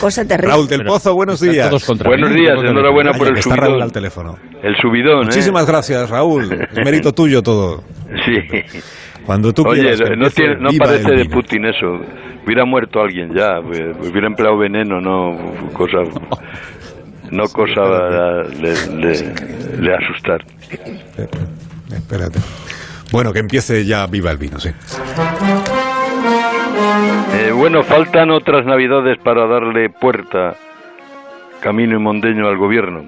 Cosa terrible. Raúl del Pozo, buenos días. todos contra Buenos mí, días, enhorabuena por el está Raúl subidón. al teléfono. El subidón, ¿eh? Muchísimas gracias, Raúl. Es mérito tuyo todo. Sí. Cuando tú Oye, quieras. no, tiene, no parece de. Putin eso. Hubiera muerto alguien ya. hu- Hubiera empleado veneno, no cosa. No cosa le asustar. Eh, Espérate. Bueno, que empiece ya viva el vino, sí. Bueno, faltan otras navidades para darle puerta, camino y mondeño al gobierno.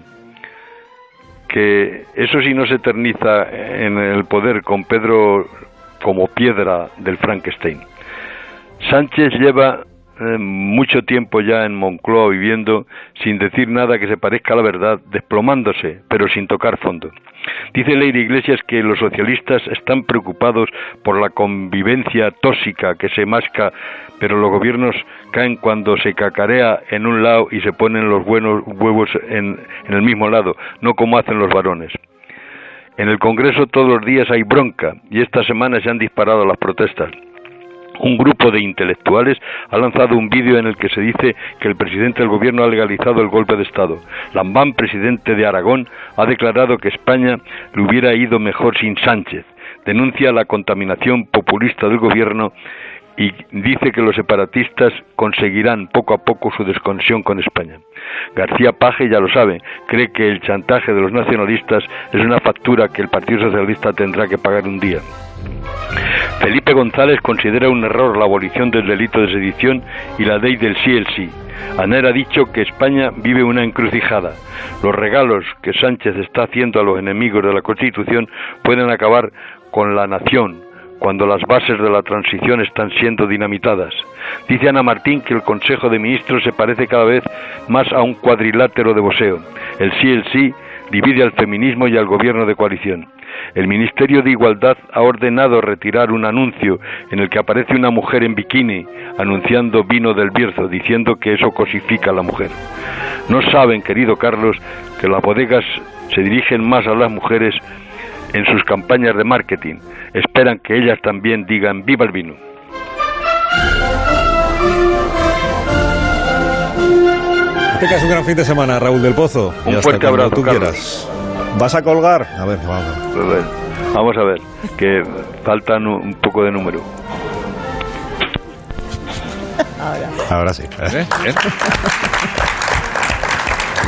Que eso sí no se eterniza en el poder con Pedro como piedra del Frankenstein. Sánchez lleva eh, mucho tiempo ya en Moncloa viviendo sin decir nada que se parezca a la verdad, desplomándose, pero sin tocar fondo. Dice Leire Iglesias que los socialistas están preocupados por la convivencia tóxica que se masca, pero los gobiernos caen cuando se cacarea en un lado y se ponen los buenos huevos en, en el mismo lado, no como hacen los varones. En el Congreso todos los días hay bronca y esta semana se han disparado las protestas. Un grupo de intelectuales ha lanzado un vídeo en el que se dice que el presidente del gobierno ha legalizado el golpe de Estado. Lambán, presidente de Aragón, ha declarado que España le hubiera ido mejor sin Sánchez. Denuncia la contaminación populista del gobierno y dice que los separatistas conseguirán poco a poco su desconexión con España. García Paje ya lo sabe, cree que el chantaje de los nacionalistas es una factura que el Partido Socialista tendrá que pagar un día. Felipe González considera un error la abolición del delito de sedición y la ley del sí el sí. Aner ha dicho que España vive una encrucijada. Los regalos que Sánchez está haciendo a los enemigos de la Constitución pueden acabar con la nación cuando las bases de la transición están siendo dinamitadas. Dice Ana Martín que el Consejo de Ministros se parece cada vez más a un cuadrilátero de boxeo. El sí el sí divide al feminismo y al gobierno de coalición. El Ministerio de Igualdad ha ordenado retirar un anuncio en el que aparece una mujer en bikini anunciando vino del Bierzo, diciendo que eso cosifica a la mujer. No saben, querido Carlos, que las bodegas se dirigen más a las mujeres en sus campañas de marketing. Esperan que ellas también digan viva el vino. Tengas un gran fin de semana, Raúl del Pozo. Un Y hasta fuerte abrazo, tú Carlos. quieras. ¿Vas a colgar? A ver, vamos. Pues vamos a ver, que faltan un un poco de número. Ahora sí. ¿Eh? ¿Eh?